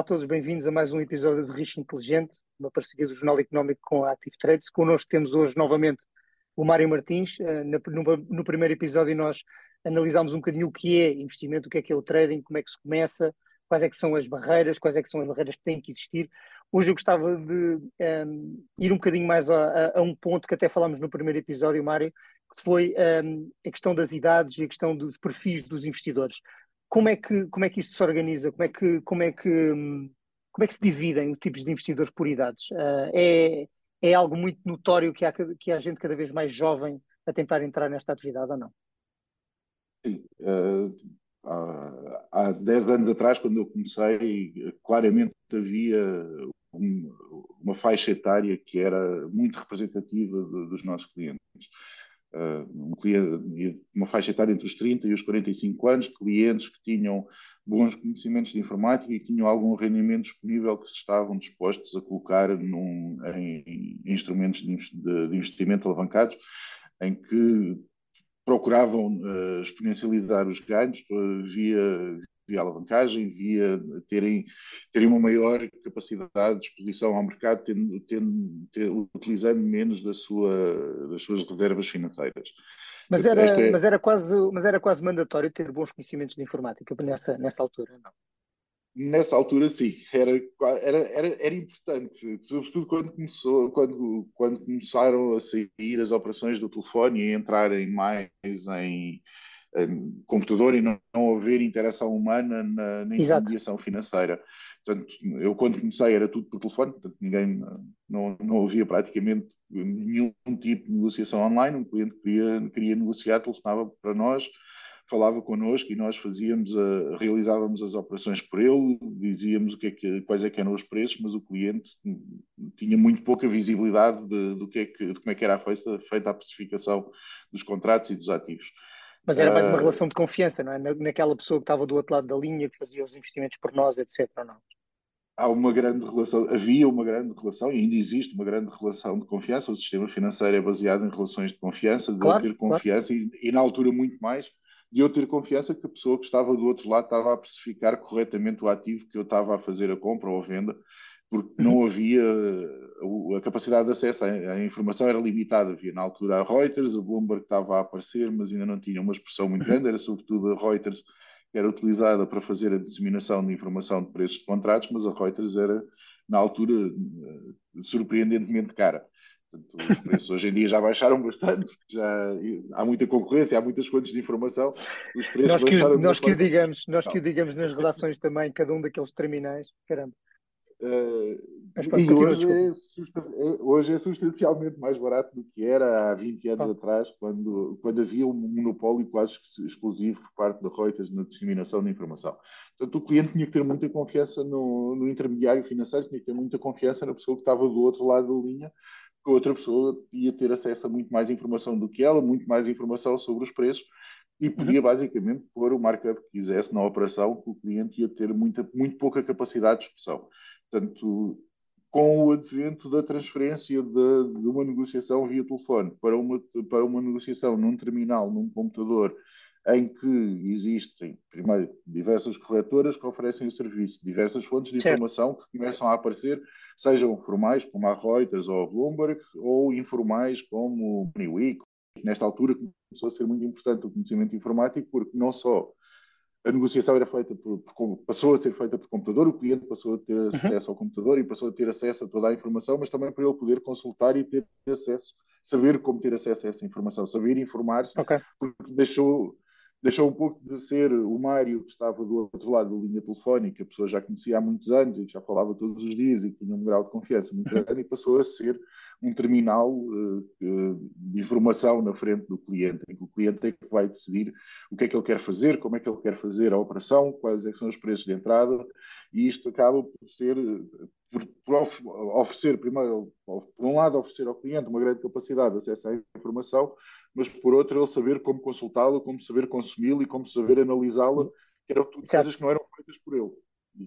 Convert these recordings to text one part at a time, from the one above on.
Olá a todos, bem-vindos a mais um episódio de Risco Inteligente, uma parceria do Jornal Económico com a Active Trades. Connosco temos hoje novamente o Mário Martins. Uh, no, primeiro episódio nós analisámos um bocadinho o que é investimento, o que é que é o trading, como é que se começa, quais é que são as barreiras, quais é que são as barreiras que têm que existir. Hoje eu gostava de um, ehm, ir um bocadinho mais a, a, a, um ponto que até falámos no primeiro episódio, Mário, que foi um, ehm, a questão das idades e a questão dos perfis dos investidores. Como é que, como é que isto se organiza? Como é que, como é que, como é que se dividem os tipos de investidores por idades? Uh, é, é algo muito notório que há, que há gente cada vez mais jovem a tentar entrar nesta atividade ou não? Sim. Uh, há, há 10 anos atrás, quando eu comecei, claramente havia um, uma faixa etária que era muito representativa de, dos nossos clientes. Cliente, uma faixa etária entre os 30 e os 45 anos, clientes que tinham bons conhecimentos de informática e que tinham algum rendimento disponível que estavam dispostos a colocar num, em, em instrumentos de, de, investimento alavancados, em que procuravam uh, exponencializar os ganhos. Uh, via, via alavancagem, via terem, terem uma maior capacidade de exposição ao mercado, tendo, tendo, tendo, utilizando menos da sua, das suas reservas financeiras. Mas era, é... mas, era quase, mas era quase mandatório ter bons conhecimentos de informática nessa, nessa altura, não? Nessa altura, sim, era, era, era, era importante, sobretudo quando, começou, quando, quando começaram a sair as operações do telefone e entrarem mais em, computador e não, não haver interação humana na, na intermediação financeira. Portanto, eu quando comecei era tudo por telefone, portanto ninguém, não, não havia praticamente nenhum tipo de negociação online. Um cliente queria, queria negociar, telefonava para nós, falava connosco e nós fazíamos, a, realizávamos as operações por ele, dizíamos o que é que, quais é que eram os preços, mas o cliente tinha muito pouca visibilidade de, do que é que, de como é que era feita, feita a precificação dos contratos e dos ativos. Mas era mais uma uh, relação de confiança, não é? naquela pessoa que estava do outro lado da linha, que fazia os investimentos por nós, etc. Ou não? há uma grande relação, havia uma grande relação e ainda existe uma grande relação de confiança. O sistema financeiro é baseado em relações de confiança, de claro, eu ter confiança claro. e, e, na altura muito mais de eu ter confiança que a pessoa que estava do outro lado estava a precificar corretamente o ativo que eu estava a fazer a compra ou a venda, porque não havia a capacidade de acesso à informação era limitada. Havia na altura a Reuters, a Bloomberg estava a aparecer, mas ainda não tinha uma expressão muito uhum. grande, era sobretudo a Reuters que era utilizada para fazer a disseminação de informação de preços de contratos, mas a Reuters era, na altura, eh, surpreendentemente cara. Portanto, os preços hoje em dia já baixaram bastante, já há muita concorrência, há muitas fontes de informação. Os preços nós que, nós que o digamos, nós que o digamos nas redações também, cada um daqueles terminais, caramba. Uh, e hoje é, é, hoje é, substancialmente mais barato do que era há 20 anos ah. atrás, quando, quando havia um monopólio quase exclusivo por parte da Reuters na disseminação de informação. Portanto, o cliente tinha que ter muita confiança no, no intermediário financeiro, tinha que ter muita confiança na pessoa que estava do outro lado da linha, que outra pessoa ia ter acesso a muito mais informação do que ela, muito mais informação sobre os preços e podia uhum. basicamente pôr o markup que quisesse na operação, que o cliente ia ter muita, muito pouca capacidade de expressão. Portanto, com o advento da transferência de, de, uma negociação via telefone para uma, para uma negociação num terminal, num computador, em que existem, primeiro, diversas corretoras que oferecem o serviço, diversas fontes de certo. informação que começam a aparecer, sejam formais, como a Reuters ou a Bloomberg, ou informais, como o Moneyweek. Nesta altura começou a ser muito importante o conhecimento informático, porque não só a negociação era feita por, por, passou a ser feita por computador, o cliente passou a ter uhum. acesso ao computador e passou a ter acesso a toda a informação, mas também para ele poder consultar e ter acesso, saber como ter acesso a essa informação, saber informar-se, okay. porque deixou deixou um pouco de ser o Mário que estava do outro lado da linha telefónica, a pessoa já conhecia há muitos anos e que já falava todos os dias e que tinha um grau de confiança muito grande e passou a ser um terminal uh, de informação na frente do cliente, em que o cliente é que vai decidir o que é que ele quer fazer, como é que ele quer fazer a operação, quais é são os preços de entrada, e isto acaba por ser, por, por oferecer, primeiro, por um lado, oferecer ao cliente uma grande capacidade de acesso à informação, mas por outro, ele saber como consultá-lo, como saber consumi-lo e como saber analisá-la, que eram tudo coisas que não eram feitas por ele.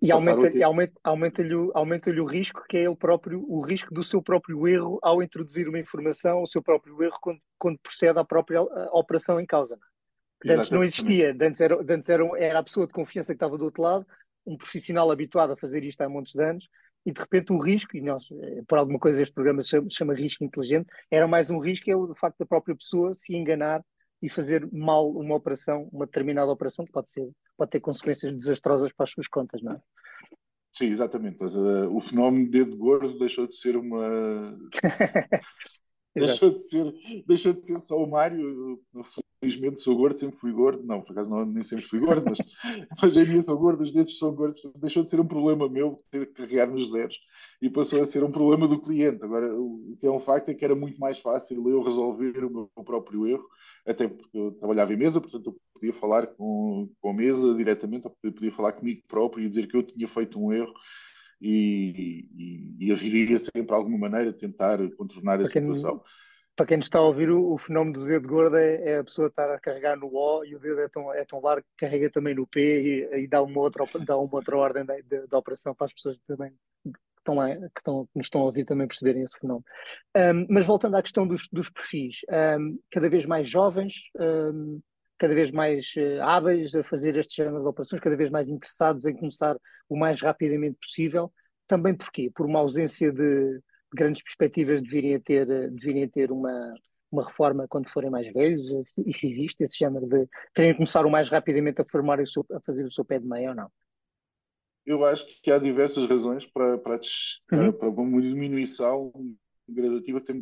E aumenta-lhe ter... aumenta, aumenta aumenta o risco, que é ele próprio, o risco do seu próprio erro ao introduzir uma informação, o seu próprio erro quando, quando procede à própria operação em causa. Antes não existia, antes, era, antes era, era a pessoa de confiança que estava do outro lado, um profissional habituado a fazer isto há muitos anos e de repente o risco, e nós, eh, por alguma coisa este programa se chama, chama risco inteligente, era mais um risco, é o facto da própria pessoa se enganar e fazer mal uma operação, uma determinada operação, que pode, ser, pode ter consequências desastrosas para as suas contas, não é? Sim, exatamente. Mas, uh, o fenómeno dedo gordo deixou de ser uma. deixou, de ser, deixou de ser só o Mário. Felizmente sou gordo, sempre fui gordo. Não, por acaso não, nem sempre fui gordo, mas hoje em dia sou gordo, os dedos são gordos. Deixou de ser um problema meu ter que carregar nos zeros e passou a ser um problema do cliente. Agora, o que é um facto é que era muito mais fácil eu resolver o meu próprio erro, até porque eu trabalhava em mesa, portanto eu podia falar com, com a mesa diretamente, ou podia falar comigo próprio e dizer que eu tinha feito um erro e, e, e haveria sempre de alguma maneira tentar contornar a situação. Para quem está a ouvir, o, o fenómeno do dedo gordo é, é, a pessoa estar a carregar no O e o dedo é tão, é tão largo que carrega também no P e, e dá, uma outra, dá uma outra ordem da operação para as pessoas também que estão lá, que, estão, que nos estão a ouvir também perceberem esse fenómeno. Um, mas voltando à questão dos, dos perfis, um, cada vez mais jovens, um, cada vez mais uh, hábeis a fazer este género de operações, cada vez mais interessados em começar o mais rapidamente possível. Também porquê? Por uma ausência de, de grandes perspectivas de virem a ter, de virem a ter uma, uma reforma quando forem mais velhos? Isso existe, esse género de querem começar o mais rapidamente a formar o seu, a fazer o seu pé de meia ou não? Eu acho que há diversas razões para, para, uhum. para uma diminuição gradativa que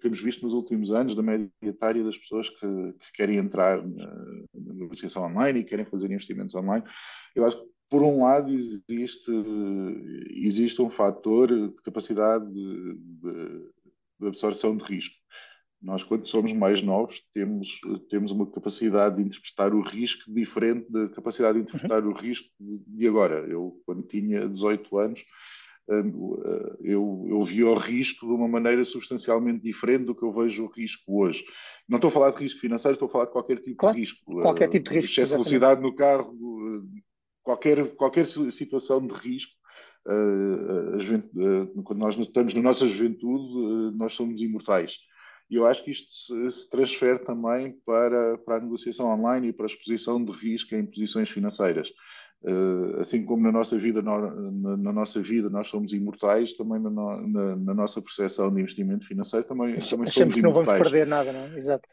temos, visto nos últimos anos da média etária das pessoas que, que querem entrar na, na, negociação online e querem fazer investimentos online. Eu acho que, por um lado, existe, existe um fator de capacidade de, de, de absorção de risco. Nós, quando somos mais novos, temos, temos uma capacidade de interpretar o risco diferente da capacidade de interpretar uhum. o risco de agora. Eu, quando tinha 18 anos, eu, eu vi o risco de uma maneira substancialmente diferente do que eu vejo o risco hoje. Não estou a falar de risco financeiro, estou a falar de qualquer tipo claro, de risco. Qualquer tipo de risco. Excesso de velocidade no carro, eh, qualquer, qualquer situação de risco. Quando nós estamos na nossa juventude, nós somos imortais. E eu acho que isto se transfere também para, para a negociação online e para a exposição de risco em posições financeiras. Uh, assim como na nossa vida na, nossa vida nós somos imortais também na, na, na nossa percepção de investimento financeiro também, também Achamos somos que não vamos perder nada não é? exato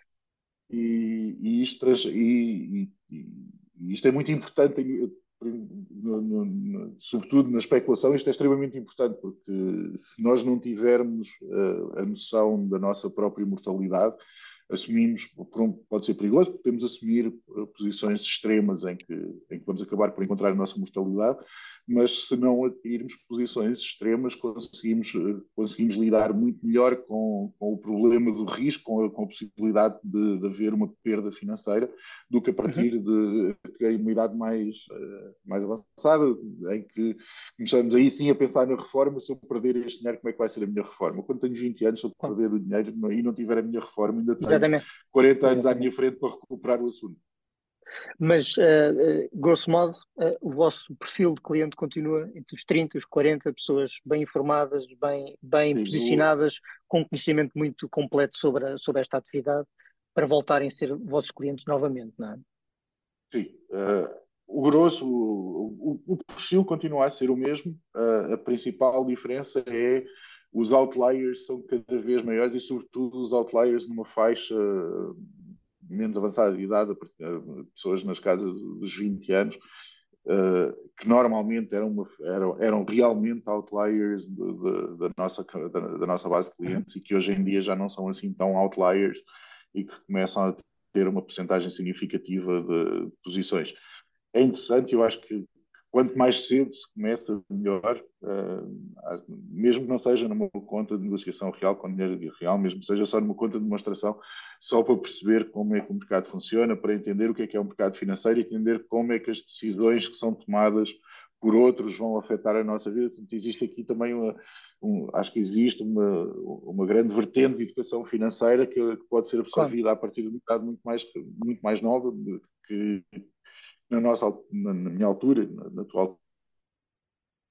e, e isto e, e, isto é muito importante no, no, no, sobretudo na especulação isto é extremamente importante porque se nós não tivermos uh, a noção da nossa própria imortalidade assumimos, pode ser perigoso, podemos assumir eh, posições extremas em que, em que vamos acabar por encontrar a nossa mortalidade, mas se não adquirirmos posições extremas, conseguimos, eh, conseguimos lidar muito melhor com, com o problema do risco, com a, com a possibilidade de, de, haver uma perda financeira, do que a partir uhum. de, de uma idade mais, eh, mais avançada, em que começamos aí sim a pensar na reforma, se eu perder este dinheiro, como é que vai ser a minha reforma? Quando tenho 20 anos, se eu perder o dinheiro e não tiver a minha reforma, ainda tenho Exatamente. 40 anos à minha frente para recuperar o assunto. Mas, uh, grosso modo, uh, o vosso perfil de cliente continua entre os 30 e os 40, pessoas bem informadas, bem, bem Sim, posicionadas, com conhecimento muito completo sobre, a, sobre esta atividade, para voltarem a ser vossos clientes novamente, não é? Sim. Uh, o grosso, o, o, o, perfil continua a ser o mesmo. a principal diferença é os outliers são cada vez maiores e, sobretudo, os outliers numa faixa menos avançada de idade, pessoas nas casas dos 20 anos, Uh, que normalmente eram, uma, eram, eram realmente outliers de, de, da, nossa, da, da, nossa base de clientes e que hoje em dia já não são assim tão outliers e que começam a ter uma porcentagem significativa de posições. É interessante, eu acho que quanto mais cedo se começa, melhor, uh, mesmo que não seja numa conta de negociação real com dinheiro real, mesmo que seja só numa conta de demonstração, só para perceber como é que o mercado funciona, para entender o que é que é um mercado financeiro e entender como é que as decisões que são tomadas por outros vão afetar a nossa vida. Portanto, existe aqui também uma, um, acho que existe uma, uma grande vertente de educação financeira que, que pode ser absorvida claro. a partir de um mercado muito mais, muito mais nova, que na, nossa, na, na minha altura, na, na, atual,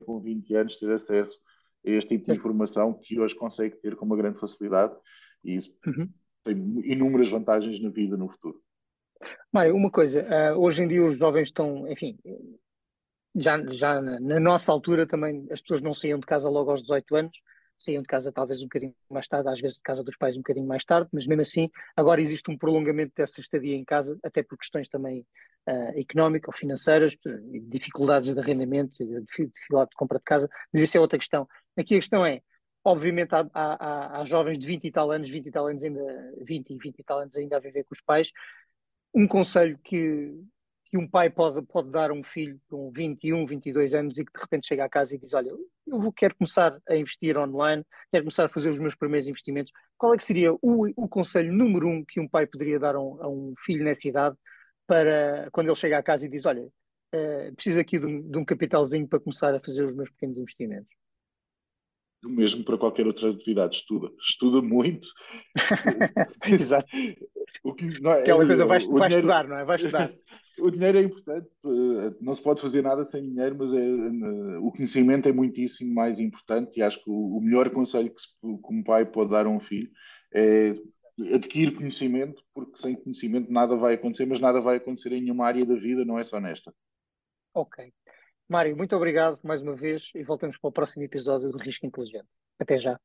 com 20 anos, ter acesso a este tipo de informação que hoje consegue ter com uma grande facilidade e isso uhum. tem inúmeras vantagens na vida no futuro. Mário, uma coisa, uh, hoje em dia os jovens estão, enfim, já, já na, na, nossa altura também as pessoas não saíam de casa logo aos 18 anos, saíam de casa talvez um bocadinho mais tarde, às vezes de casa dos pais um bocadinho mais tarde, mas mesmo assim agora existe um prolongamento dessa estadia em casa, até por questões também uh, económicas ou financeiras, dificuldades de arrendamento, dificuldade de compra de casa, mas isso é outra questão. Aqui a questão é, obviamente há, há, há, jovens de 20 e tal anos, 20 e tal anos ainda, 20 e 20 e tal anos ainda a viver com os pais, um conselho que, que um pai pode, pode dar a um filho com 21, 22 anos e que de repente chega a casa e diz: Olha, eu vou, quero começar a investir online, quero começar a fazer os meus primeiros investimentos. Qual é que seria o, o conselho número um que um pai poderia dar a um, a um filho nessa idade para quando ele chega a casa e diz: Olha, uh, preciso aqui de um, de um capitalzinho para começar a fazer os meus pequenos investimentos? o mesmo para qualquer outra atividade. Estuda, estuda muito. Exato. O que, não é, Aquela coisa vai, vai dinheiro, estudar, não é? Vai estudar. o dinheiro é importante, eh, não se pode fazer nada sem dinheiro, mas é, eh, o conhecimento é muitíssimo mais importante e acho que o, melhor conselho que, se, que um pai pode dar a um filho é adquirir conhecimento, porque sem conhecimento nada vai acontecer, mas nada vai acontecer em nenhuma área da vida, não é só nesta. Ok. Mário, muito obrigado mais uma vez e voltamos para o próximo episódio do Risco Inteligente. Até já.